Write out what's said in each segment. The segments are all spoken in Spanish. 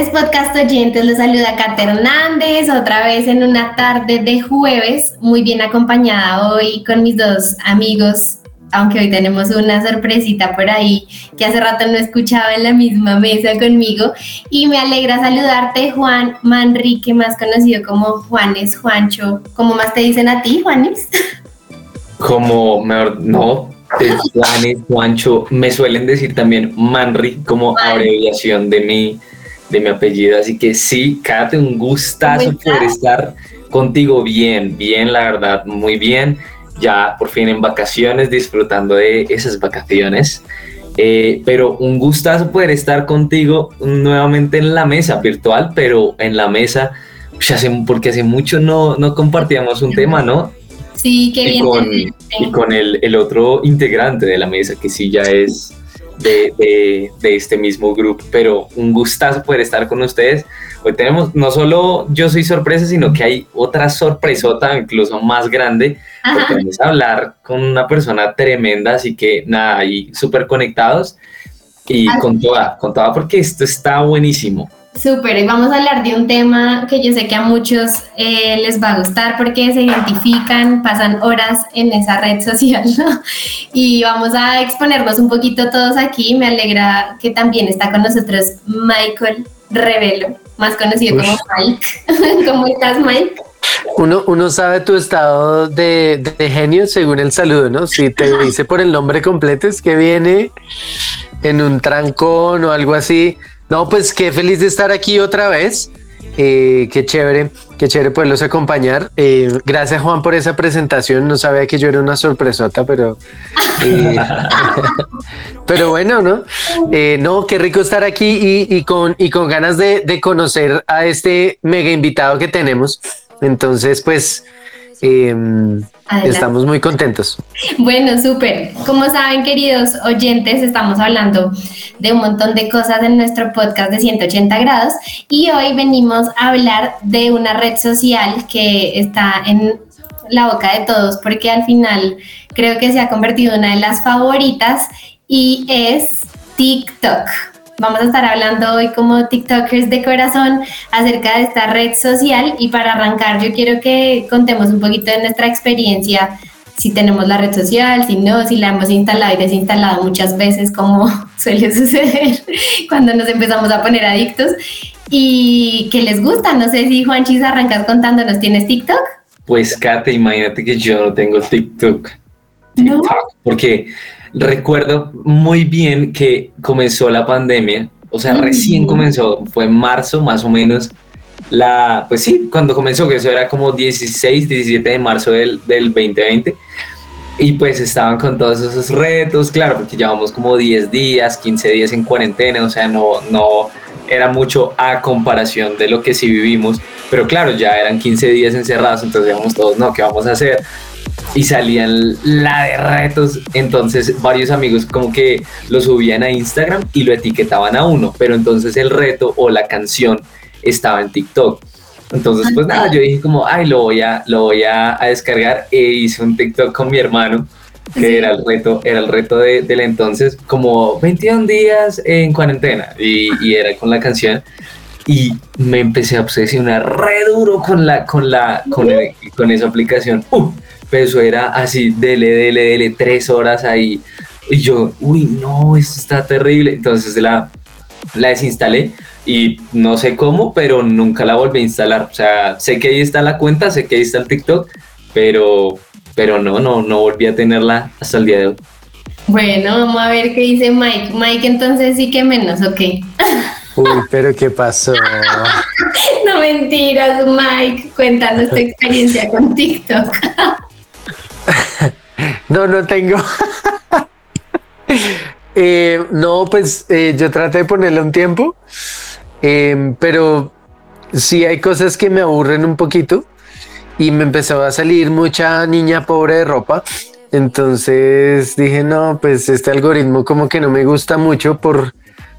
tardes, podcast oyentes. Los saluda Cata Hernández, otra vez en una tarde de jueves, muy bien acompañada hoy con mis dos amigos aunque hoy tenemos una sorpresita por ahí que hace rato no escuchaba en la misma mesa conmigo. Y me alegra saludarte, Juan Manrique, más conocido como Juanes, Juancho. ¿Cómo más te dicen a ti, Juanes? Como, mejor, no, Juanes, Juancho, me suelen decir también Manri como abreviación de mi, de mi apellido. Así que sí, Kate, un gustazo poder estar contigo bien, bien, la verdad, muy bien ya por fin en vacaciones, disfrutando de esas vacaciones. Eh, pero un gustazo poder estar contigo nuevamente en la mesa virtual, pero en la mesa, porque hace mucho no, no compartíamos un tema, ¿no? Sí, qué bien. y con el, el, otro integrante de la mesa, que sí ya es de, de, de este mismo grupo, pero un gustazo poder estar con ustedes. Hoy tenemos, no solo yo soy sorpresa, sino que hay otra sorpresota, incluso más grande, porque vamos a hablar con una persona tremenda, así que nada, ahí súper conectados y con toda, con toda, porque esto está buenísimo. Súper, y vamos a hablar de un tema que yo sé que a muchos eh, les va a gustar porque se identifican, pasan horas en esa red social, ¿no? Y vamos a exponernos un poquito todos aquí. Me alegra que también está con nosotros Michael Revelo más conocido como Mike. ¿Cómo estás, Mike? Uno, uno sabe tu estado de, genio según el saludo, ¿no? Si te dice por el nombre completo es que viene en un trancón o algo así. No, pues qué feliz de estar aquí otra vez. Eh, qué chévere, qué chévere poderlos acompañar. Eh, gracias Juan por esa presentación. No sabía que yo era una sorpresota, pero eh, pero bueno, ¿no? no, qué rico estar aquí y, con, y con ganas de, de, conocer a este mega invitado que tenemos. Entonces, pues Em, estamos muy contentos. Bueno, súper. Como saben, queridos oyentes, estamos hablando de un montón de cosas en nuestro podcast de 180 grados y hoy venimos a hablar de una red social que está en la boca de todos porque al final creo que se ha convertido en una de las favoritas y es TikTok. Vamos a estar hablando hoy como TikTokers de corazón acerca de esta red social y para arrancar yo quiero que contemos un poquito de nuestra experiencia, si tenemos la red social, si no, si la hemos instalado y desinstalado muchas veces como suele suceder cuando nos empezamos a poner adictos y que les gusta. No sé si Juanchis arrancas contándonos, ¿tienes TikTok? Pues Kate, imagínate que yo no tengo TikTok. TikTok ¿No? Porque recuerdo muy bien que comenzó la pandemia, o sea, recién comenzó, fue en marzo más o menos, la, pues sí, cuando comenzó, que eso era como 16, 17 de marzo del, del 2020, y pues estaban con todos esos retos, claro, porque llevamos como 10 días, 15 días en cuarentena, o sea, no, no era mucho a comparación de lo que sí vivimos, pero claro, ya eran 15 días encerrados, entonces digamos todos, no, ¿qué vamos a hacer? Y salían la de retos. Entonces varios amigos como que lo subían a Instagram y lo etiquetaban a uno, pero entonces el reto o la canción estaba en TikTok. Entonces pues nada, yo dije como, ay, lo voy a, lo voy a, descargar e hice un TikTok con mi hermano que era el reto, era el reto de, del entonces, como 21 días en cuarentena y, y, era con la canción y me empecé a obsesionar re duro con la, con la, con, con esa aplicación. Uh, pero eso era así, dele, dele, dele, tres horas ahí. Y yo, uy, no, esto está terrible. Entonces la, la desinstalé y no sé cómo, pero nunca la volví a instalar. O sea, sé que ahí está la cuenta, sé que ahí está el TikTok, pero, pero no, no, no volví a tenerla hasta el día de hoy. Bueno, vamos a ver qué dice Mike. Mike, entonces sí que menos, ok. Uy, pero ¿qué pasó? no mentiras, Mike. Cuéntanos tu experiencia con TikTok. no, no tengo. Eh, no, pues eh, yo traté de ponerle un tiempo, em, pero sí hay cosas que me aburren un poquito y me empezó a salir mucha niña pobre de ropa. Entonces dije, no, pues este algoritmo como que no me gusta mucho por,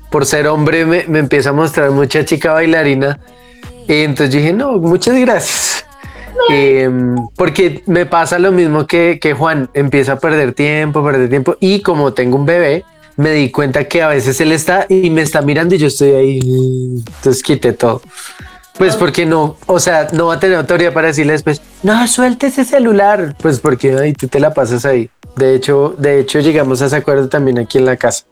por ser hombre, me, me empieza a mostrar mucha chica bailarina. Y entonces dije, no, muchas gracias. Em, porque me pasa lo mismo que, que Juan, empieza a perder tiempo, perder tiempo. Y como tengo un bebé, me di cuenta que a veces él está y me está mirando y yo estoy ahí. Entonces quité todo. Pues porque no, o sea, no va a tener autoridad para decirle después, no, suelte ese celular. Pues porque ahí tú te la pasas ahí. De hecho, de hecho, llegamos a ese acuerdo también aquí en la casa.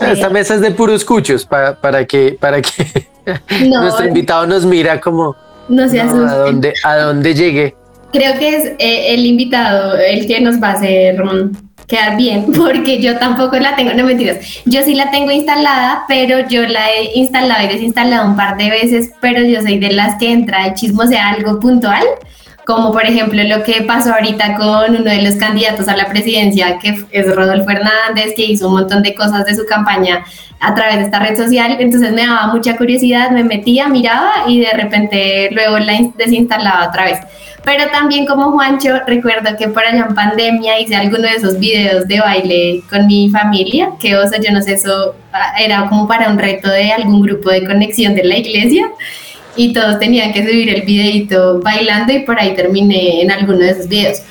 Esta mesa es de puros cuchos para, para que, para que nuestro invitado nos mira como no se asuste. a dónde, a dónde llegue. Creo que es eh, el invitado el que nos va a hacer mm, quedar bien, porque yo tampoco la tengo, no mentiras, yo sí la tengo instalada, pero yo la he instalado y desinstalado un par de veces, pero yo soy de las que entra el chismo sea algo puntual, como por ejemplo lo que pasó ahorita con uno de los candidatos a la presidencia, que es Rodolfo Hernández, que hizo un montón de cosas de su campaña a través de esta red social, entonces me daba mucha curiosidad, me metía, miraba y de repente luego la desinstalaba otra vez. Pero también como Juancho, recuerdo que por allá en pandemia hice alguno de esos videos de baile con mi familia, que o sea, yo no sé, eso ah, era como para un reto de algún grupo de conexión de la iglesia y todos tenían que subir el videito bailando y por ahí terminé en alguno de esos videos.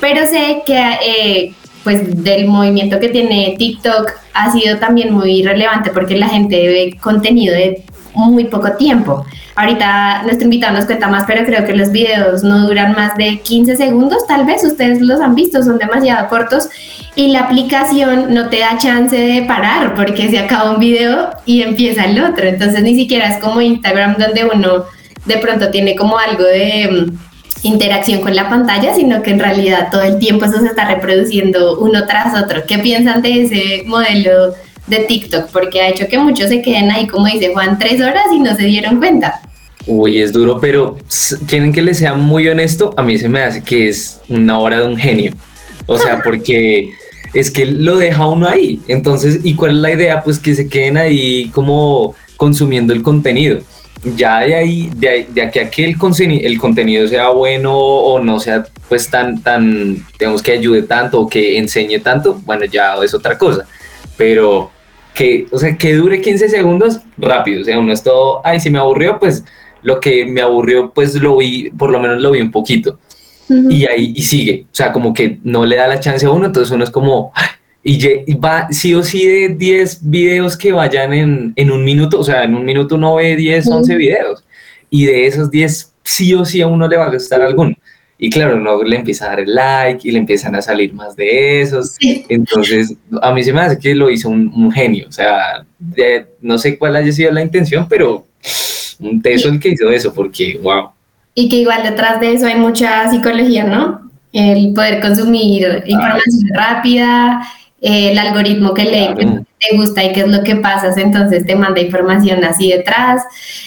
Pero sé que eh, pues del movimiento que tiene TikTok ha sido también muy relevante porque la gente ve contenido de muy poco tiempo. Ahorita nuestro invitado nos cuenta más, pero creo que los videos no duran más de 15 segundos, tal vez ustedes los han visto, son demasiado cortos y la aplicación no te da chance de parar porque se acaba un video y empieza el otro. Entonces ni siquiera es como Instagram donde uno de pronto tiene como algo de mm, interacción con la pantalla, sino que en realidad todo el tiempo eso se está reproduciendo uno tras otro. ¿Qué piensan de ese modelo de TikTok? Porque ha hecho que muchos se queden ahí, como dice Juan, tres horas y no se dieron cuenta. Uy, es duro, pero quieren que les sea muy honesto, a mí se me hace que es una hora de un genio. O sea, porque es que lo deja uno ahí. Entonces, ¿y cuál es la idea? Pues que se queden ahí como consumiendo el contenido. Ya de ahí, de, de aquí a que el, el contenido sea bueno o no sea pues tan, tan, digamos que ayude tanto o que enseñe tanto, bueno, ya es otra cosa. Pero que, o sea, que dure 15 segundos rápido. O sea, uno es todo, ay, si me aburrió, pues lo que me aburrió, pues lo vi, por lo menos lo vi un poquito. Y ahí y sigue, o sea, como que no le da la chance a uno, entonces uno es como, y va sí o sí de 10 videos que vayan en, en, un minuto, o sea, en un minuto uno ve 10, 11 videos, y de esos 10 sí o sí a uno le va a gustar alguno. Y claro, uno le empieza a dar el like y le empiezan a salir más de esos. Entonces, a mí se me hace que lo hizo un, un genio. O sea, no sé cuál haya sido la intención, pero un teso el que hizo eso, porque wow. Y que igual detrás de eso hay mucha psicología, ¿no? El poder consumir información rápida, el algoritmo que le te gusta y qué es lo que pasas, entonces te manda información así detrás.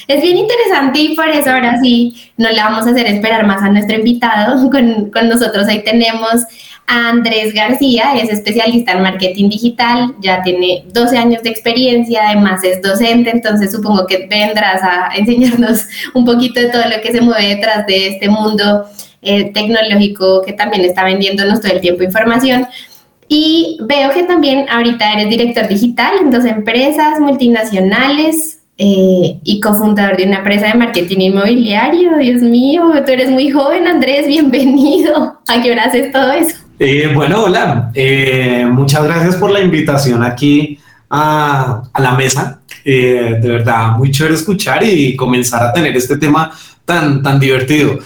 Es bien interesante y por eso ahora sí no le vamos a hacer esperar más a nuestro invitado. Con, con nosotros ahí tenemos Andrés García, es especialista en marketing digital, ya tiene 12 años de experiencia, además es docente, entonces supongo que vendrás a enseñarnos un poquito de todo lo que se mueve detrás de este mundo eh, tecnológico que también está vendiéndonos todo el tiempo información. Y veo que también ahorita eres director digital en dos empresas multinacionales eh, y cofundador de una empresa de marketing inmobiliario. Dios mío, tú eres muy joven, Andrés, bienvenido. ¿A qué hora haces todo eso? Eh, bueno, hola, eh, muchas gracias por la invitación aquí a, la mesa. De verdad, muy chévere escuchar y comenzar a tener este tema tan, tan divertido.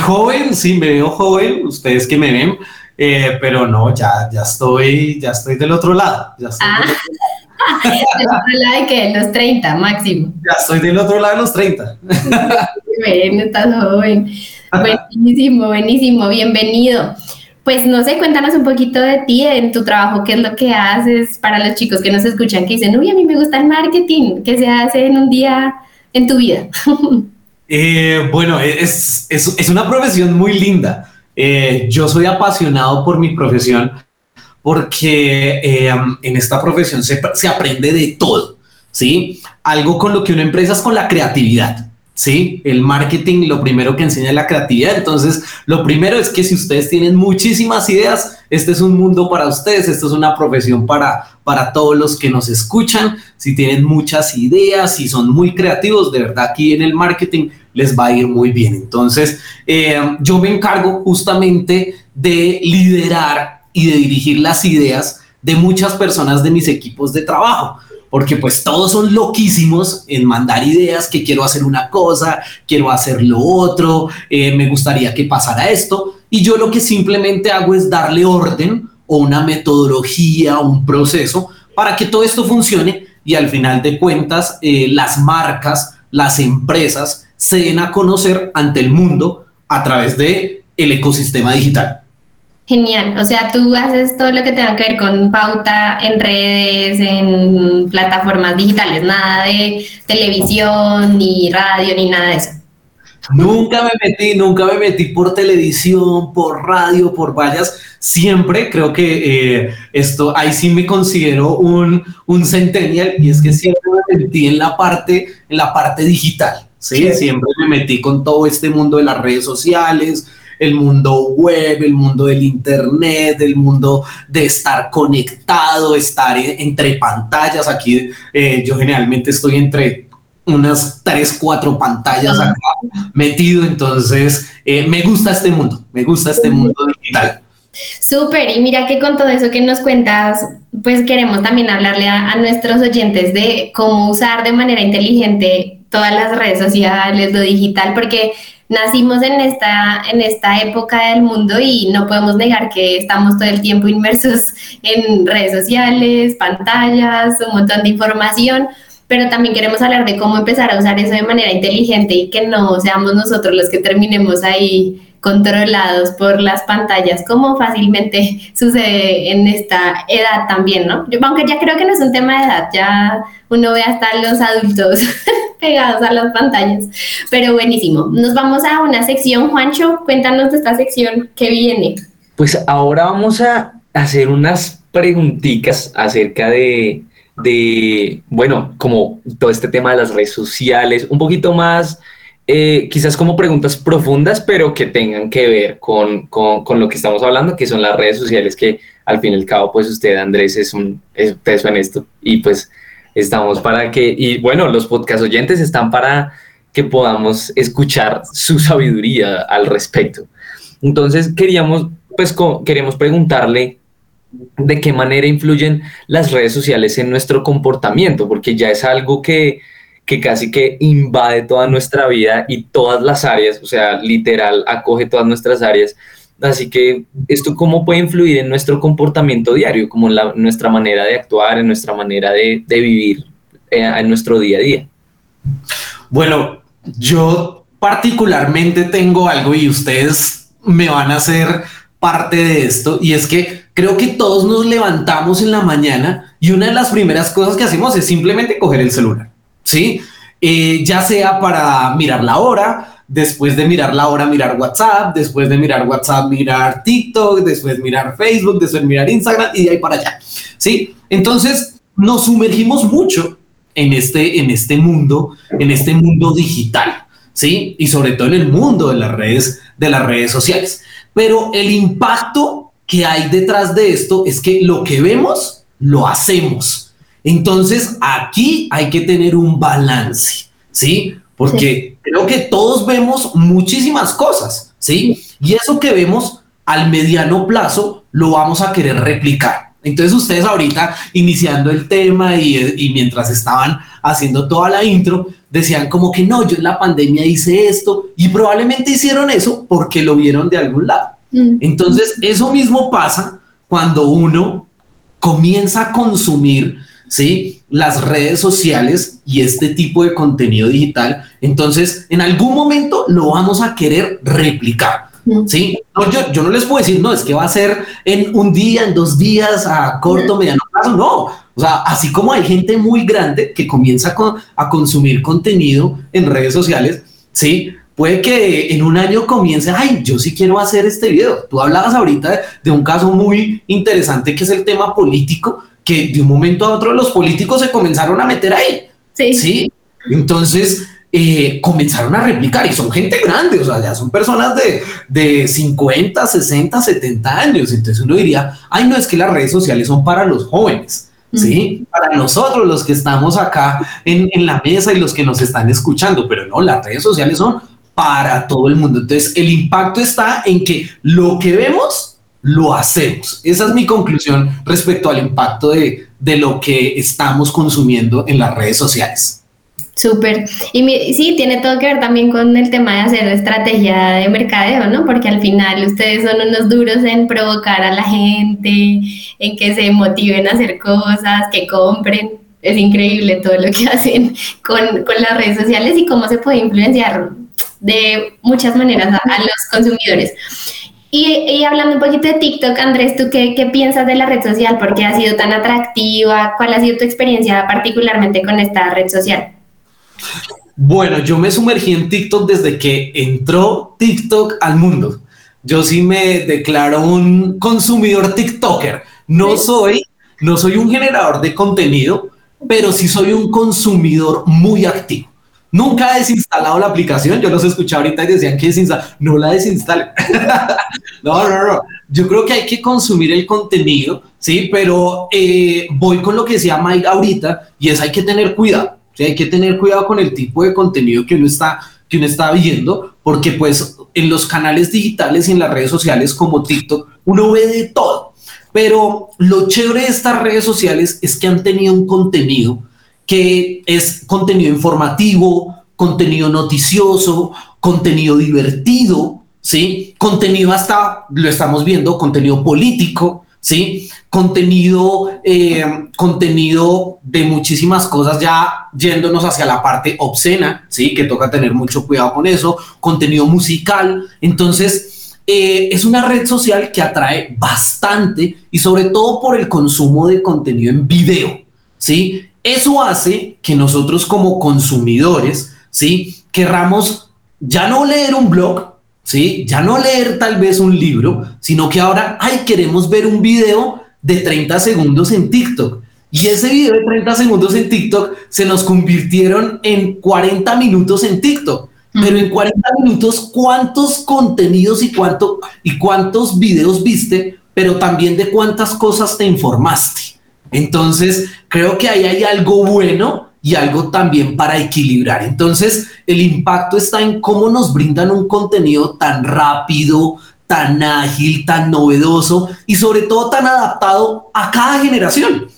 joven, sí, me veo joven, ustedes que me ven, pero no, ya, ya, estoy, ya estoy del otro lado. Ya estoy del otro lado. de qué? Los 30 máximo. Ya estoy del otro lado de los 30. Bueno, estás joven. Buenísimo, buenísimo, bienvenido. Pues no sé, cuéntanos un poquito de ti, en tu trabajo, qué es lo que haces para los chicos que nos escuchan, que dicen, uy, a mí me gusta el marketing, ¿qué se hace en un día en tu vida? Eh, bueno, es, es, es, una profesión muy linda. Eh, yo soy apasionado por mi profesión porque eh, en esta profesión se, se aprende de todo, ¿sí? Algo con lo que una empresa es con la creatividad. Sí, el marketing lo primero que enseña es la creatividad. Entonces, lo primero es que si ustedes tienen muchísimas ideas, este es un mundo para ustedes, esto es una profesión para, para todos los que nos escuchan. Si tienen muchas ideas, si son muy creativos, de verdad aquí en el marketing les va a ir muy bien. Entonces, eh, yo me encargo justamente de liderar y de dirigir las ideas de muchas personas de mis equipos de trabajo porque pues todos son loquísimos en mandar ideas que quiero hacer una cosa, quiero hacer lo otro, eh, me gustaría que pasara esto, y yo lo que simplemente hago es darle orden o una metodología, un proceso para que todo esto funcione y al final de cuentas eh, las marcas, las empresas se den a conocer ante el mundo a través de el ecosistema digital. Genial, o sea, tú haces todo lo que tenga que ver con pauta en redes, en plataformas digitales, nada de televisión, ni radio, ni nada de eso. Nunca me metí, nunca me metí por televisión, por radio, por vallas. Siempre creo que eh, esto, ahí sí me considero un, un centennial y es que siempre me metí en la parte, en la parte digital. ¿Sí? Siempre me metí con todo este mundo de las redes sociales, el mundo web, el mundo del internet, el mundo de estar conectado, estar entre pantallas. Aquí eh, yo generalmente estoy entre unas tres, cuatro pantallas acá metido, entonces eh, me gusta este mundo, me gusta este mundo digital. Súper, y mira que con todo eso que nos cuentas, pues queremos también hablarle a, nuestros oyentes de cómo usar de manera inteligente todas las redes sociales, lo digital, porque nacimos en esta, en esta época del mundo y no podemos negar que estamos todo el tiempo inmersos en redes sociales, pantallas, un montón de información, pero también queremos hablar de cómo empezar a usar eso de manera inteligente y que no seamos nosotros los que terminemos ahí controlados por las pantallas, como fácilmente sucede en esta edad también, ¿no? Yo, aunque ya creo que no es un tema de edad, ya uno ve hasta los adultos pegados a las pantallas, pero buenísimo. Nos vamos a una sección, Juancho, cuéntanos de esta sección que viene. Pues ahora vamos a hacer unas preguntitas acerca de, de, bueno, como todo este tema de las redes sociales, un poquito más eh, quizás como preguntas profundas, pero que tengan que ver con, con, lo que estamos hablando, que son las redes sociales, que al fin y al cabo, pues usted, Andrés, es un es peso en esto. Y pues estamos para que, y bueno, los podcast oyentes están para que podamos escuchar su sabiduría al respecto. Entonces, queríamos, pues, queremos preguntarle de qué manera influyen las redes sociales en nuestro comportamiento, porque ya es algo que que casi que invade toda nuestra vida y todas las áreas, o sea, literal, acoge todas nuestras áreas. Así que esto cómo puede influir en nuestro comportamiento diario, como en la, nuestra manera de actuar, en nuestra manera de, de vivir eh, en nuestro día a día. Bueno, yo particularmente tengo algo y ustedes me van a hacer parte de esto y es que creo que todos nos levantamos en la mañana y una de las primeras cosas que hacemos es simplemente coger el celular. ¿Sí? Eh, ya sea para mirar la hora, después de mirar la hora, mirar WhatsApp, después de mirar WhatsApp, mirar TikTok, después mirar Facebook, después mirar Instagram y de ahí para allá, ¿sí? Entonces nos sumergimos mucho en este, en este mundo, en este mundo digital, ¿sí? Y sobre todo en el mundo de las redes, de las redes sociales. Pero el impacto que hay detrás de esto es que lo que vemos, lo hacemos. Entonces, aquí hay que tener un balance, ¿sí? Porque creo que todos vemos muchísimas cosas, ¿sí? Y eso que vemos al mediano plazo lo vamos a querer replicar. Entonces ustedes ahorita iniciando el tema y, mientras estaban haciendo toda la intro, decían como que no, yo en la pandemia hice esto y probablemente hicieron eso porque lo vieron de algún lado. Mm. Entonces eso mismo pasa cuando uno comienza a consumir ¿sí? Las redes sociales y este tipo de contenido digital, entonces en algún momento lo vamos a querer replicar. Sí, yo, yo, no les puedo decir, no, es que va a ser en un día, en dos días, a corto, mediano plazo, no. O sea, así como hay gente muy grande que comienza a consumir contenido en redes sociales, sí, puede que en un año comience, ay, yo sí quiero hacer este video. Tú hablabas ahorita de, un caso muy interesante que es el tema político, que de un momento a otro los políticos se comenzaron a meter ahí. Sí. ¿sí? Entonces, eh, comenzaron a replicar y son gente grande, o sea, ya son personas de, de 50, 60, 70 años. Entonces uno diría, ay, no es que las redes sociales son para los jóvenes. ¿sí? Para nosotros los que estamos acá en, en, la mesa y los que nos están escuchando, pero no, las redes sociales son para todo el mundo. Entonces, el impacto está en que lo que vemos, lo hacemos. Esa es mi conclusión respecto al impacto de, de lo que estamos consumiendo en las redes sociales. Súper. Y sí, tiene todo que ver también con el tema de hacer estrategia de mercadeo, ¿no? Porque al final ustedes son unos duros en provocar a la gente, en que se motiven a hacer cosas, que compren. Es increíble todo lo que hacen con, con las redes sociales y cómo se puede influenciar de muchas maneras a, los consumidores. Y, hablando un poquito de TikTok, Andrés, ¿tú qué, qué, piensas de la red social? ¿Por qué ha sido tan atractiva? ¿Cuál ha sido tu experiencia particularmente con esta red social? Bueno, yo me sumergí en TikTok desde que entró TikTok al mundo. Yo sí me declaro un consumidor TikToker. No soy, no soy un generador de contenido, pero sí soy un consumidor muy activo. Nunca he desinstalado la aplicación. Yo los escuché ahorita y decían que desinstala. No la desinstale. no, no, no. Yo creo que hay que consumir el contenido, sí, pero eh, voy con lo que decía Mike ahorita y es hay que tener cuidado hay que tener cuidado con el tipo de contenido que uno está que uno está viendo, porque pues en los canales digitales y en las redes sociales como TikTok, uno ve de todo. Pero lo chévere de estas redes sociales es que han tenido un contenido que es contenido informativo, contenido noticioso, contenido divertido, ¿sí? Contenido hasta, lo estamos viendo, contenido político, ¿sí? Contenido, eh, contenido de muchísimas cosas ya yéndonos hacia la parte obscena, ¿sí? Que toca tener mucho cuidado con eso, contenido musical. Entonces, eh, es una red social que atrae bastante y sobre todo por el consumo de contenido en video, ¿sí? Eso hace que nosotros como consumidores, ¿sí? Querramos ya no leer un blog, ¿sí? Ya no leer tal vez un libro, sino que ahora, ay, queremos ver un video de 30 segundos en TikTok. Y ese video de 30 segundos en TikTok se nos convirtieron en 40 minutos en TikTok. Pero en 40 minutos, ¿cuántos contenidos y, cuánto, y cuántos videos viste? Pero también de cuántas cosas te informaste. Entonces, creo que ahí hay algo bueno y algo también para equilibrar. Entonces, el impacto está en cómo nos brindan un contenido tan rápido, tan ágil, tan novedoso y sobre todo tan adaptado a cada generación.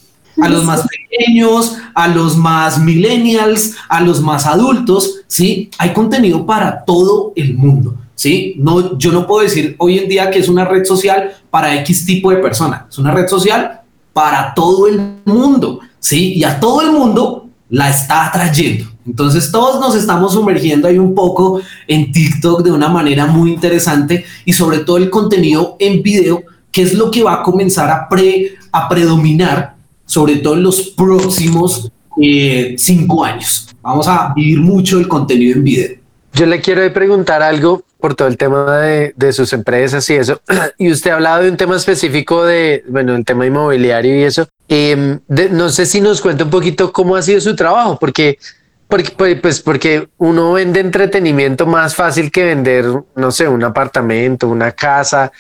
A los más pequeños, a los más millennials, a los más adultos, ¿sí? Hay contenido para todo el mundo, ¿sí? No, yo no puedo decir hoy en día que es una red social para X tipo de persona. Es una red social para todo el mundo, ¿sí? Y a todo el mundo la está atrayendo. Entonces todos nos estamos sumergiendo ahí un poco en TikTok de una manera muy interesante y sobre todo el contenido en video, que es lo que va a comenzar a, pre, a predominar, sobre todo en los próximos eh, cinco años. Vamos a vivir mucho el contenido en video. Yo le quiero preguntar algo por todo el tema de, de, sus empresas y eso. Y usted ha hablado de un tema específico de, bueno, el tema inmobiliario y eso. Eh, no sé si nos cuenta un poquito cómo ha sido su trabajo, porque, porque, pues, pues porque uno vende entretenimiento más fácil que vender, no sé, un apartamento, una casa.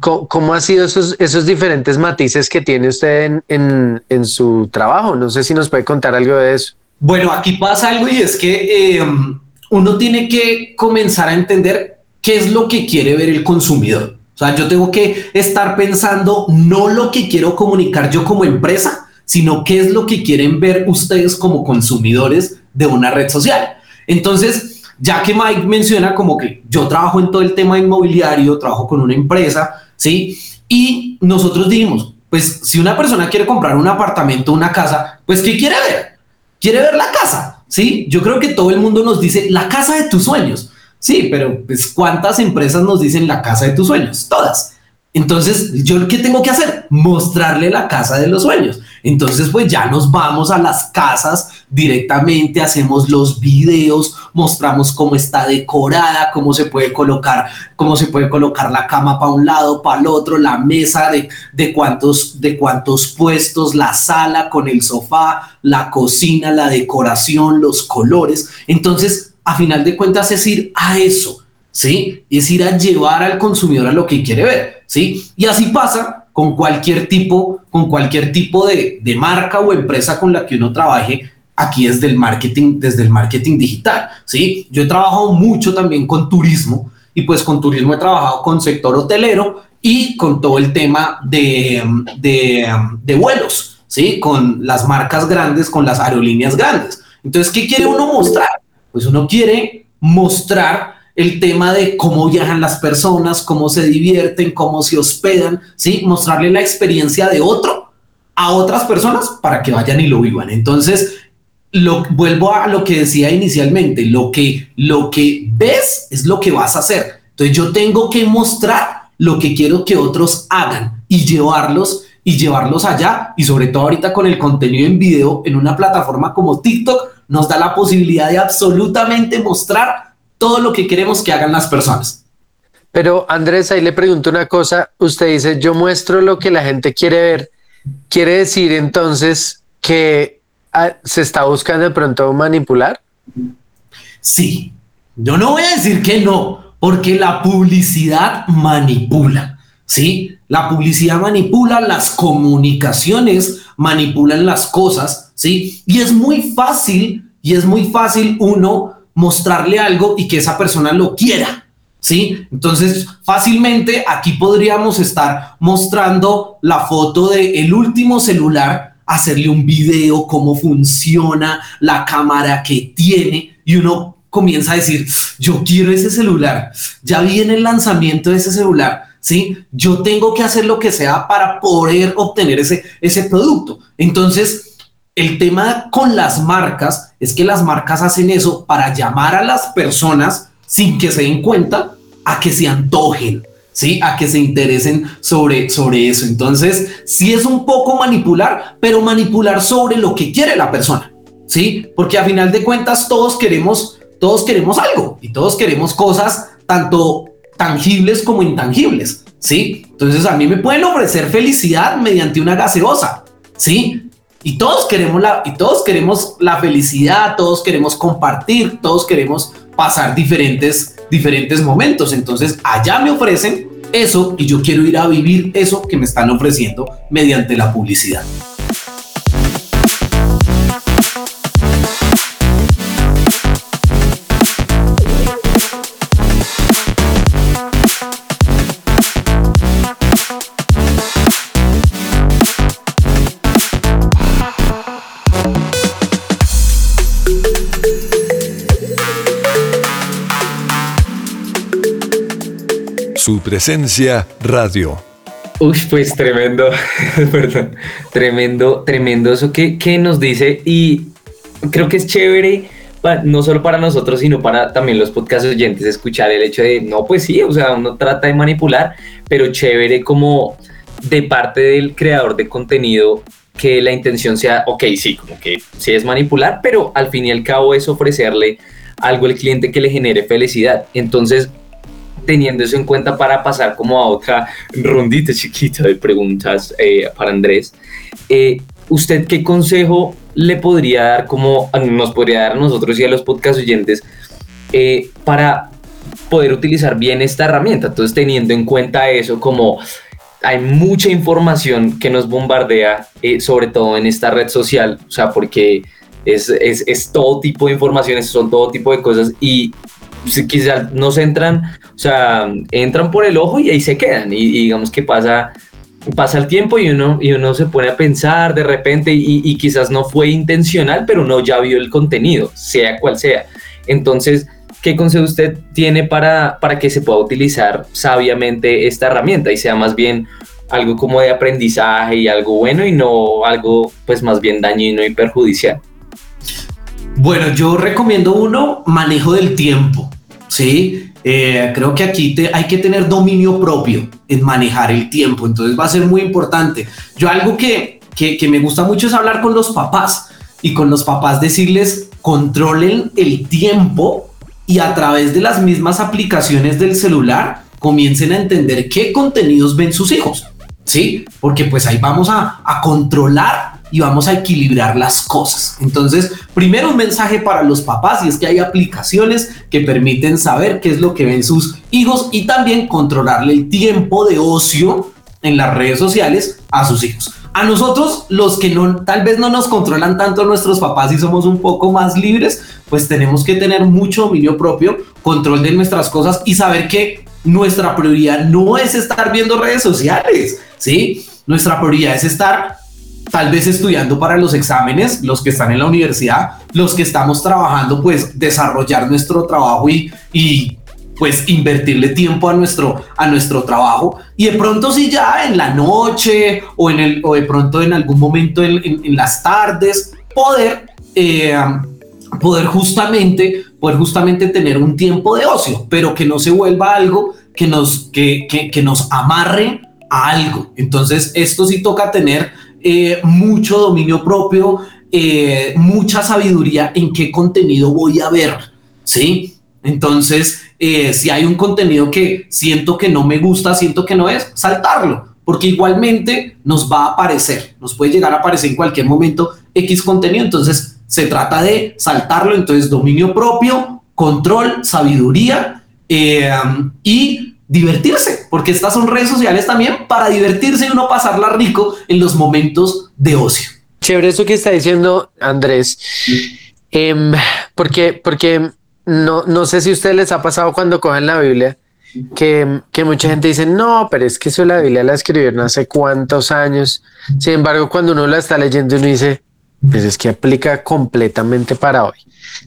¿Cómo, cómo ha sido esos, esos diferentes matices que tiene usted en, en, en, su trabajo? No sé si nos puede contar algo de eso. Bueno, aquí pasa algo y es que eh, uno tiene que comenzar a entender qué es lo que quiere ver el consumidor. O sea, yo tengo que estar pensando no lo que quiero comunicar yo como empresa, sino qué es lo que quieren ver ustedes como consumidores de una red social. Entonces, ya que Mike menciona como que yo trabajo en todo el tema inmobiliario, trabajo con una empresa, ¿sí? Y nosotros dijimos, pues si una persona quiere comprar un apartamento, una casa, pues ¿qué quiere ver? Quiere ver la casa, ¿sí? Yo creo que todo el mundo nos dice la casa de tus sueños. Sí, pero pues ¿cuántas empresas nos dicen la casa de tus sueños? Todas. Entonces, ¿yo qué tengo que hacer? Mostrarle la casa de los sueños. Entonces, pues ya nos vamos a las casas directamente, hacemos los videos, mostramos cómo está decorada, cómo se puede colocar, cómo se puede colocar la cama para un lado, para el otro, la mesa de, de, cuántos, de cuántos puestos, la sala con el sofá, la cocina, la decoración, los colores. Entonces, a final de cuentas es ir a eso, ¿sí? Es ir a llevar al consumidor a lo que quiere ver, ¿sí? Y así pasa con cualquier tipo, con cualquier tipo de, marca o empresa con la que uno trabaje aquí desde el marketing, desde el marketing digital, ¿sí? Yo he trabajado mucho también con turismo y pues con turismo he trabajado con sector hotelero y con todo el tema de, de, de vuelos, ¿sí? Con las marcas grandes, con las aerolíneas grandes. Entonces, ¿qué quiere uno mostrar? Pues uno quiere mostrar el tema de cómo viajan las personas, cómo se divierten, cómo se hospedan, ¿sí? Mostrarle la experiencia de otro a otras personas para que vayan y lo vivan. Entonces, vuelvo a lo que decía inicialmente, lo que, lo que ves es lo que vas a hacer. Entonces yo tengo que mostrar lo que quiero que otros hagan y llevarlos y llevarlos allá y sobre todo ahorita con el contenido en video en una plataforma como TikTok nos da la posibilidad de absolutamente mostrar todo lo que queremos que hagan las personas. Pero Andrés, ahí le pregunto una cosa, usted dice, yo muestro lo que la gente quiere ver, quiere decir entonces que ah, se está buscando de pronto manipular? Sí, yo no voy a decir que no, porque la publicidad manipula, ¿sí? La publicidad manipula, las comunicaciones manipulan las cosas, ¿sí? Y es muy fácil, y es muy fácil uno mostrarle algo y que esa persona lo quiera, ¿sí? Entonces, fácilmente aquí podríamos estar mostrando la foto del el último celular, hacerle un video, cómo funciona, la cámara que tiene, y uno comienza a decir, yo quiero ese celular, ya viene el lanzamiento de ese celular, ¿sí? Yo tengo que hacer lo que sea para poder obtener ese, ese producto. Entonces, el tema con las marcas es que las marcas hacen eso para llamar a las personas sin que se den cuenta a que se antojen, ¿sí? A que se interesen sobre, sobre eso. Entonces, sí es un poco manipular, pero manipular sobre lo que quiere la persona, ¿sí? Porque a final de cuentas todos queremos, todos queremos algo y todos queremos cosas tanto tangibles como intangibles, ¿sí? Entonces a mí me pueden ofrecer felicidad mediante una gaseosa, ¿sí? Y todos queremos la y todos queremos la felicidad, todos queremos compartir, todos queremos pasar diferentes diferentes momentos. Entonces, allá me ofrecen eso y yo quiero ir a vivir eso que me están ofreciendo mediante la publicidad. Su presencia radio. Uy, pues tremendo, perdón, tremendo, tremendo eso que, que nos dice y creo que es chévere, no solo para nosotros, sino para también los podcast oyentes, escuchar el hecho de, no, pues sí, o sea, uno trata de manipular, pero chévere como de parte del creador de contenido que la intención sea, ok, sí, como que sí es manipular, pero al fin y al cabo es ofrecerle algo al cliente que le genere felicidad. Entonces, teniendo eso en cuenta para pasar como a otra rondita chiquita de preguntas eh, para Andrés. Eh, ¿Usted qué consejo le podría dar, como nos podría dar nosotros y a los podcast oyentes eh, para poder utilizar bien esta herramienta? Entonces, teniendo en cuenta eso, como hay mucha información que nos bombardea, sobre todo en esta red social, o sea, porque es, es, es todo tipo de informaciones, son todo tipo de cosas y quizás no se entran, o sea, entran por el ojo y ahí se quedan. Y, digamos que pasa, pasa el tiempo y uno, y uno se pone a pensar de repente y, quizás no fue intencional, pero uno ya vio el contenido, sea cual sea. Entonces, ¿qué consejo usted tiene para, para que se pueda utilizar sabiamente esta herramienta y sea más bien algo como de aprendizaje y algo bueno y no algo pues más bien dañino y perjudicial? Bueno, yo recomiendo uno, manejo del tiempo, ¿sí? Eh, creo que aquí hay que tener dominio propio en manejar el tiempo, entonces va a ser muy importante. Yo algo que, que, me gusta mucho es hablar con los papás, y con los papás decirles controlen el tiempo y a través de las mismas aplicaciones del celular comiencen a entender qué contenidos ven sus hijos. Sí, porque pues ahí vamos a, a controlar y vamos a equilibrar las cosas. Entonces, primero un mensaje para los papás y es que hay aplicaciones que permiten saber qué es lo que ven sus hijos y también controlarle el tiempo de ocio en las redes sociales a sus hijos. A nosotros, los que no, tal vez no nos controlan tanto nuestros papás y somos un poco más libres, pues tenemos que tener mucho dominio propio, control de nuestras cosas y saber que nuestra prioridad no es estar viendo redes sociales, ¿sí? Nuestra prioridad es estar tal vez estudiando para los exámenes, los que están en la universidad, los que estamos trabajando, pues desarrollar nuestro trabajo y, y pues invertirle tiempo a nuestro, a nuestro trabajo y de pronto si ya en la noche o, en el, o de pronto en algún momento en, las tardes poder, eh, poder justamente, poder justamente tener un tiempo de ocio, pero que no se vuelva algo que nos, que, que, que nos amarre a algo. Entonces esto sí toca tener eh, mucho dominio propio, eh, mucha sabiduría en qué contenido voy a ver, ¿sí? Entonces, eh, si hay un contenido que siento que no me gusta, siento que no es, saltarlo, porque igualmente nos va a aparecer, nos puede llegar a aparecer en cualquier momento X contenido, entonces se trata de saltarlo, entonces dominio propio, control, sabiduría y divertirse, porque estas son redes sociales también para divertirse y uno pasarla rico en los momentos de ocio. Chévere eso que está diciendo Andrés, em, porque, porque no, no sé si a ustedes les ha pasado cuando cogen la Biblia, que, que, mucha gente dice, no, pero es que eso la Biblia la escribieron hace cuántos años. Sin embargo, cuando uno la está leyendo, uno dice, pues es que aplica completamente para hoy.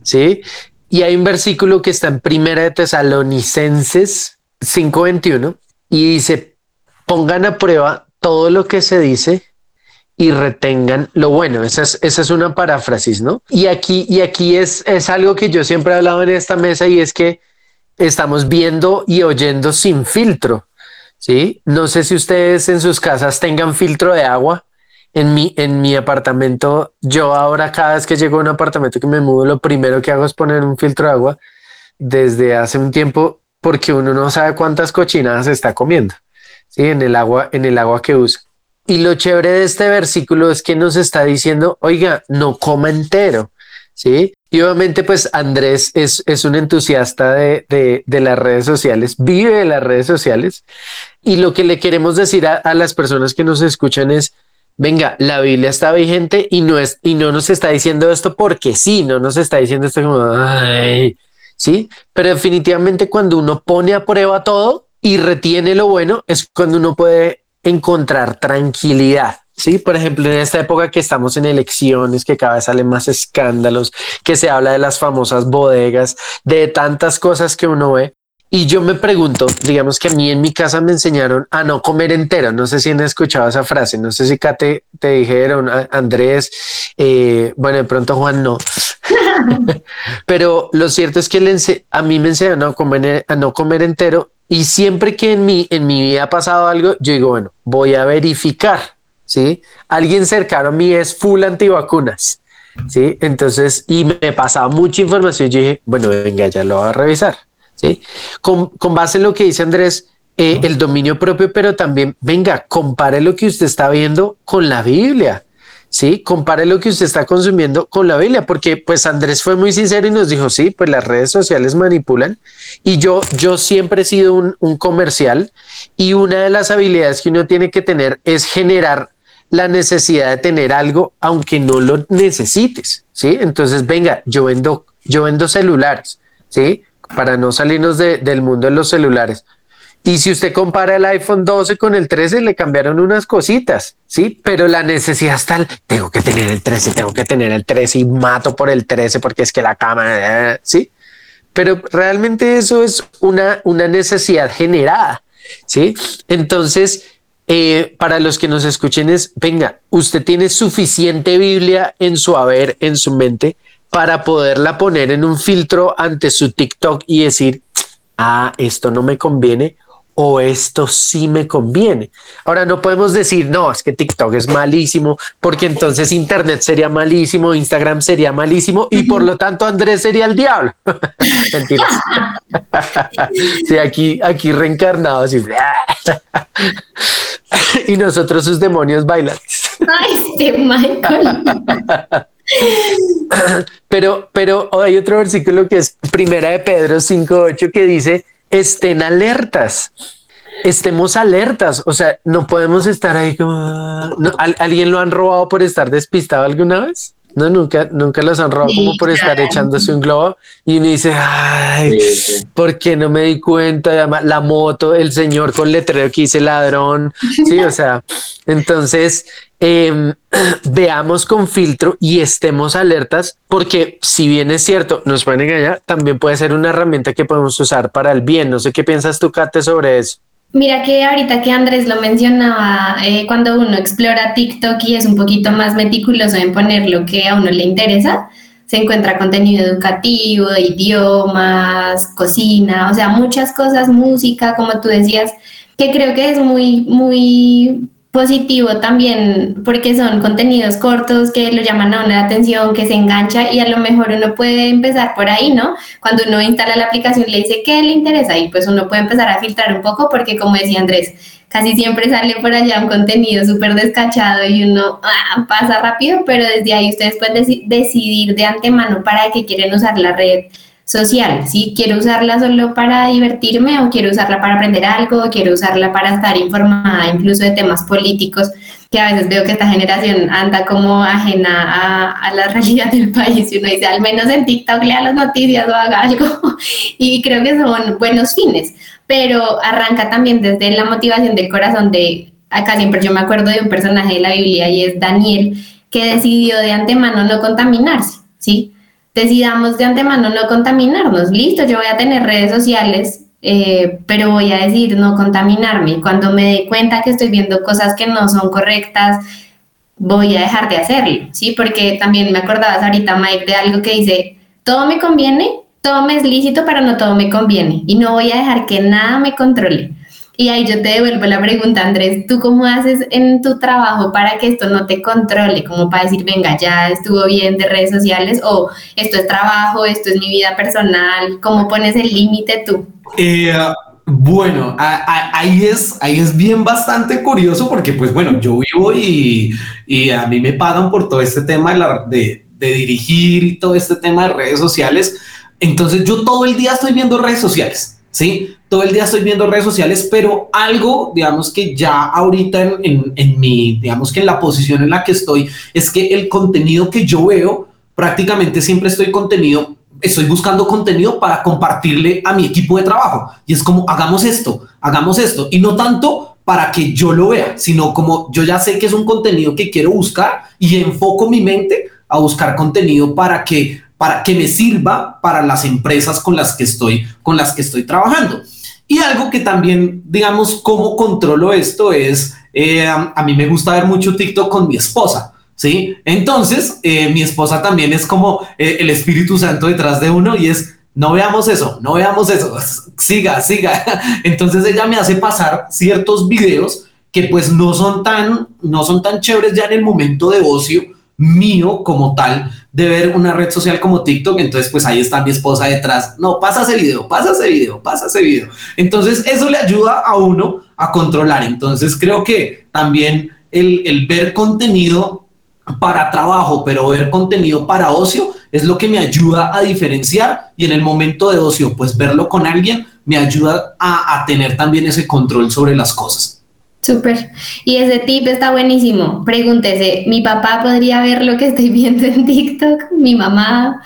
Sí. Y hay un versículo que está en Primera de Tesalonicenses 5.21 y dice, pongan a prueba todo lo que se dice y retengan lo bueno. Esa es, esa es una paráfrasis, ¿no? Y aquí, y aquí es, es algo que yo siempre he hablado en esta mesa y es que estamos viendo y oyendo sin filtro. Sí, no sé si ustedes en sus casas tengan filtro de agua. En mi, en mi apartamento, yo ahora cada vez que llego a un apartamento que me mudo, lo primero que hago es poner un filtro de agua. Desde hace un tiempo porque uno no sabe cuántas cochinadas está comiendo, ¿sí? En el agua, en el agua que usa. Y lo chévere de este versículo es que nos está diciendo, oiga, no coma entero, ¿sí? Y obviamente pues Andrés es, es un entusiasta de, de, de, las redes sociales, vive de las redes sociales. Y lo que le queremos decir a, las personas que nos escuchan es, venga, la Biblia está vigente y no, es, y no nos está diciendo esto porque sí, no nos está diciendo esto como, ay, ¿sí? Pero definitivamente cuando uno pone a prueba todo y retiene lo bueno, es cuando uno puede encontrar tranquilidad. Sí, por ejemplo, en esta época que estamos en elecciones, que cada vez salen más escándalos, que se habla de las famosas bodegas, de tantas cosas que uno ve. Y yo me pregunto, digamos que a mí en mi casa me enseñaron a no comer entero. No sé si han escuchado esa frase. No sé si Kate te dijeron, Andrés, eh, bueno, de pronto Juan no, Pero lo cierto es que a mí me enseñaron a, comer, a no comer entero y siempre que en mi, en mi vida ha pasado algo, yo digo, bueno, voy a verificar, ¿sí? Alguien cercano a mí es full antivacunas, ¿sí? Entonces, y me pasaba mucha información, yo dije, bueno, venga, ya lo voy a revisar, ¿sí? Con, con base en lo que dice Andrés, eh, el dominio propio, pero también, venga, compare lo que usted está viendo con la Biblia. Sí, compare lo que usted está consumiendo con la Biblia, porque pues Andrés fue muy sincero y nos dijo, sí, pues las redes sociales manipulan y yo, yo siempre he sido un, un comercial y una de las habilidades que uno tiene que tener es generar la necesidad de tener algo aunque no lo necesites, ¿sí? Entonces, venga, yo vendo, yo vendo celulares, ¿sí? Para no salirnos de, del mundo de los celulares. Y si usted compara el iPhone 12 con el 13, le cambiaron unas cositas, sí, pero la necesidad está, tengo que tener el 13, tengo que tener el 13 y mato por el 13 porque es que la cámara, sí, pero realmente eso es una, una necesidad generada, sí. Entonces, eh, para los que nos escuchen es, venga, usted tiene suficiente Biblia en su haber, en su mente, para poderla poner en un filtro ante su TikTok y decir, ah, esto no me conviene o esto sí me conviene. Ahora no podemos decir, no, es que TikTok es malísimo, porque entonces Internet sería malísimo, Instagram sería malísimo y por lo tanto Andrés sería el diablo. Mentiras. sí, aquí, aquí reencarnados y, y nosotros sus demonios bailan. Ay, este Michael. Pero, pero hay otro versículo que es Primera de Pedro 5.8 que dice, estén alertas, estemos alertas. O sea, no podemos estar ahí como, ¿alguien lo han robado por estar despistado alguna vez? No, nunca, nunca los han robado como por estar echándose un globo y uno dice, ay, ¿por qué no me di cuenta? La moto, el señor con letrero que dice ladrón. Sí, o sea, entonces em, veamos con filtro y estemos alertas porque si bien es cierto, nos pueden engañar, también puede ser una herramienta que podemos usar para el bien. No sé qué piensas tú, Kate, sobre eso. Mira que ahorita que Andrés lo mencionaba, eh, cuando uno explora TikTok y es un poquito más meticuloso en poner lo que a uno le interesa, se encuentra contenido educativo, idiomas, cocina, o sea, muchas cosas, música, como tú decías, que creo que es muy, muy positivo también porque son contenidos cortos que lo llaman a una atención, que se engancha y a lo mejor uno puede empezar por ahí, ¿no? Cuando uno instala la aplicación le dice qué le interesa y pues uno puede empezar a filtrar un poco porque como decía Andrés, casi siempre sale por allá un contenido súper descachado y uno ah, pasa rápido, pero desde ahí ustedes pueden decidir de antemano para qué quieren usar la red social, si quiero usarla solo para divertirme o quiero usarla para aprender algo, quiero usarla para estar informada incluso de temas políticos, que a veces veo que esta generación anda como ajena a, la realidad del país y uno dice, al menos en TikTok lea las noticias o haga algo y creo que son buenos fines, pero arranca también desde la motivación del corazón de, acá siempre yo me acuerdo de un personaje de la Biblia y es Daniel, que decidió de antemano no contaminarse, ¿sí? Decidamos de antemano no contaminarnos. Listo, yo voy a tener redes sociales, eh, pero voy a decir no contaminarme. Cuando me dé cuenta que estoy viendo cosas que no son correctas, voy a dejar de hacerlo, ¿sí? Porque también me acordabas ahorita, Mike, de algo que dice, todo me conviene, todo me es lícito, pero no todo me conviene. Y no voy a dejar que nada me controle. Y ahí yo te devuelvo la pregunta, Andrés, ¿tú cómo haces en tu trabajo para que esto no te controle? Como para decir, venga, ya estuvo bien de redes sociales o esto es trabajo, esto es mi vida personal. ¿Cómo pones el límite tú? Eh, bueno, ahí es, ahí es bien bastante curioso porque pues bueno, yo vivo y, y a mí me pagan por todo este tema de, de dirigir y todo este tema de redes sociales. Entonces yo todo el día estoy viendo redes sociales. ¿Sí? Todo el día estoy viendo redes sociales, pero algo, digamos que ya ahorita en, en, mi, digamos que en la posición en la que estoy, es que el contenido que yo veo, prácticamente siempre estoy contenido, estoy buscando contenido para compartirle a mi equipo de trabajo. Y es como, hagamos esto, hagamos esto. Y no tanto para que yo lo vea, sino como yo ya sé que es un contenido que quiero buscar y enfoco mi mente a buscar contenido para que para que me sirva para las empresas con las que estoy, con las que estoy trabajando. Y algo que también, digamos, cómo controlo esto es, eh, a, mí me gusta ver mucho TikTok con mi esposa. ¿Sí? Entonces, eh, mi esposa también es como eh, el Espíritu Santo detrás de uno y es, no veamos eso, no veamos eso, siga, siga. Entonces ella me hace pasar ciertos videos que pues no son tan, no son tan chéveres ya en el momento de ocio, mío como tal de ver una red social como TikTok, entonces pues ahí está mi esposa detrás, no, pasa ese video, pasa ese video, pasa ese video. Entonces eso le ayuda a uno a controlar. Entonces creo que también el, el ver contenido para trabajo, pero ver contenido para ocio es lo que me ayuda a diferenciar y en el momento de ocio, pues verlo con alguien me ayuda a, a tener también ese control sobre las cosas. Súper. Y ese tip está buenísimo. Pregúntese, ¿mi papá podría ver lo que estoy viendo en TikTok? ¿Mi mamá?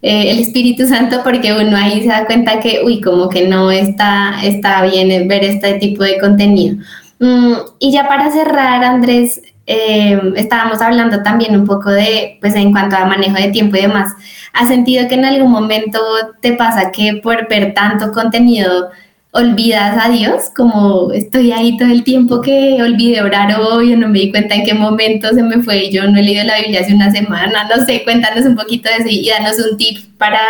Eh, el Espíritu Santo, porque uno ahí se da cuenta que, uy, como que no está, está bien ver este tipo de contenido. Mm, y ya para cerrar, Andrés, eh, estábamos hablando también un poco de, pues en cuanto a manejo de tiempo y demás, ¿has sentido que en algún momento te pasa que por ver tanto contenido olvidas a Dios, como estoy ahí todo el tiempo que olvidé orar hoy no me di cuenta en qué momento se me fue yo no he leído la Biblia hace una semana, no sé, cuéntanos un poquito de eso y danos un tip para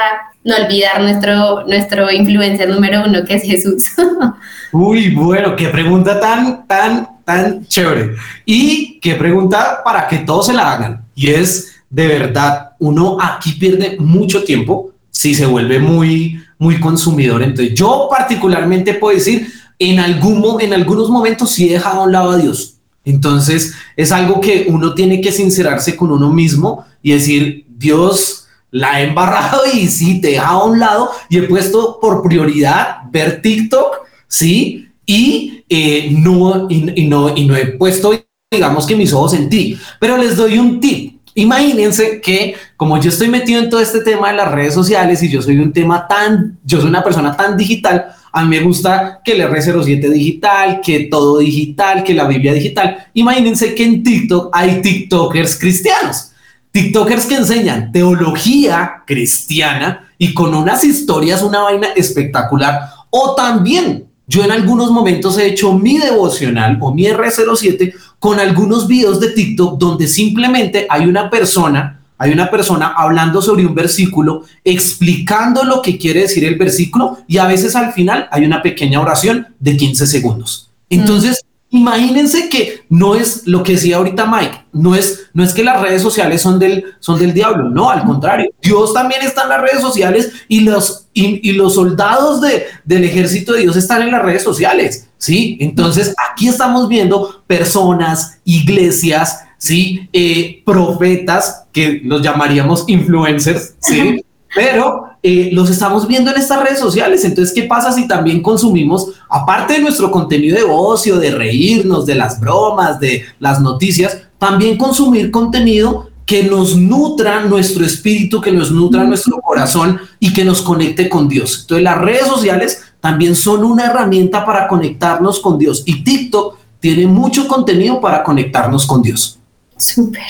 no olvidar nuestro, nuestro influencer número uno que es Jesús. Uy, bueno, qué pregunta tan, tan, tan chévere. Y qué pregunta para que todos se la hagan. Y es, de verdad, uno aquí pierde mucho tiempo si se vuelve muy, muy consumidor. Entonces, yo particularmente puedo decir, en, algún, en algunos momentos sí he dejado a un lado a Dios. Entonces, es algo que uno tiene que sincerarse con uno mismo y decir, Dios, la he embarrado y sí, te he dejado a un lado y he puesto por prioridad ver TikTok, sí, y, eh, no, y, no, y no he puesto, digamos que mis ojos en ti. Pero les doy un tip. Imagínense que como yo estoy metido en todo este tema de las redes sociales y yo soy un tema tan, yo soy una persona tan digital, a mí me gusta que el R07 digital, que todo digital, que la Biblia digital. Imagínense que en TikTok hay TikTokers cristianos. TikTokers que enseñan teología cristiana y con unas historias, una vaina espectacular. O también yo en algunos momentos he hecho mi devocional o mi R07 con algunos videos de TikTok donde simplemente hay una persona, hay una persona hablando sobre un versículo, explicando lo que quiere decir el versículo y a veces al final hay una pequeña oración de 15 segundos. Entonces, Imagínense que no es lo que decía ahorita Mike, no es, no es que las redes sociales son del, son del diablo, no, al contrario, Dios también está en las redes sociales y los, y, los soldados de, del ejército de Dios están en las redes sociales, ¿sí? Entonces aquí estamos viendo personas, iglesias, ¿sí? Eh, profetas, que los llamaríamos influencers, ¿sí? Pero eh, los estamos viendo en estas redes sociales. Entonces, ¿qué pasa si también consumimos, aparte de nuestro contenido de ocio, de reírnos, de las bromas, de las noticias, también consumir contenido que nos nutra nuestro espíritu, que nos nutra nuestro corazón y que nos conecte con Dios? Entonces, las redes sociales también son una herramienta para conectarnos con Dios y TikTok tiene mucho contenido para conectarnos con Dios. Súper.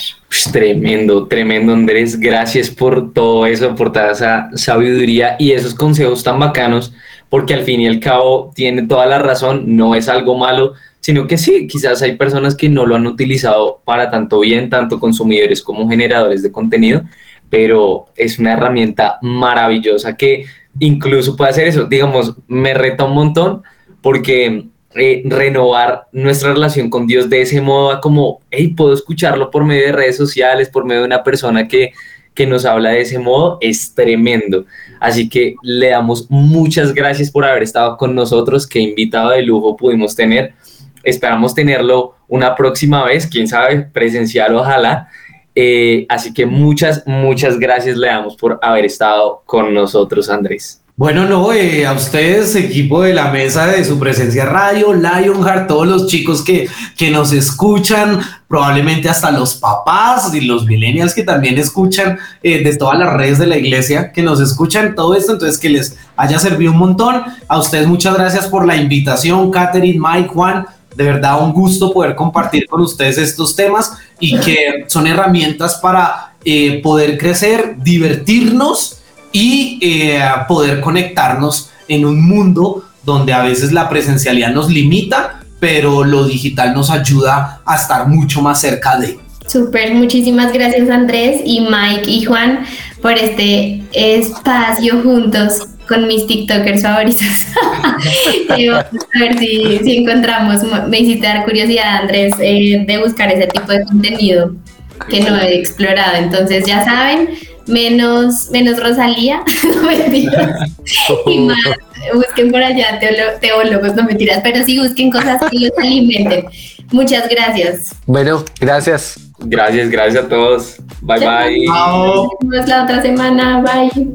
Tremendo, tremendo Andrés. Gracias por todo eso, por toda esa sabiduría y esos consejos tan bacanos, porque al fin y al cabo tiene toda la razón, no es algo malo, sino que sí, quizás hay personas que no lo han utilizado para tanto bien, tanto consumidores como generadores de contenido, pero es una herramienta maravillosa que incluso puede hacer eso. Digamos, me reta un montón porque renovar nuestra relación con Dios de ese modo como, hey, puedo escucharlo por medio de redes sociales, por medio de una persona que, que nos habla de ese modo, es tremendo. Así que le damos muchas gracias por haber estado con nosotros, qué invitado de lujo pudimos tener. Esperamos tenerlo una próxima vez, quién sabe, presencial ojalá. Eh, así que muchas, muchas gracias le damos por haber estado con nosotros, Andrés. Bueno, no, eh, a ustedes, equipo de la mesa de su presencia radio, Lionheart, todos los chicos que, que nos escuchan, probablemente hasta los papás y los millennials que también escuchan eh, de todas las redes de la iglesia, que nos escuchan todo esto, entonces que les haya servido un montón. A ustedes muchas gracias por la invitación, Catherine, Mike, Juan. De verdad, un gusto poder compartir con ustedes estos temas y que son herramientas para eh, poder crecer, divertirnos y eh, poder conectarnos en un mundo donde a veces la presencialidad nos limita, pero lo digital nos ayuda a estar mucho más cerca de. Súper, muchísimas gracias Andrés y Mike y Juan por este espacio juntos con mis TikTokers favoritos. a ver si, si, encontramos, me hiciste dar curiosidad Andrés eh, de buscar ese tipo de contenido que no he explorado. Entonces ya saben, menos, menos Rosalía, no mentiras, y más busquen por allá teólogos, no mentiras, pero sí busquen cosas que los alimenten. Muchas gracias. Bueno, gracias. Gracias, gracias a todos. Bye bye. Nos vemos la otra semana. Bye.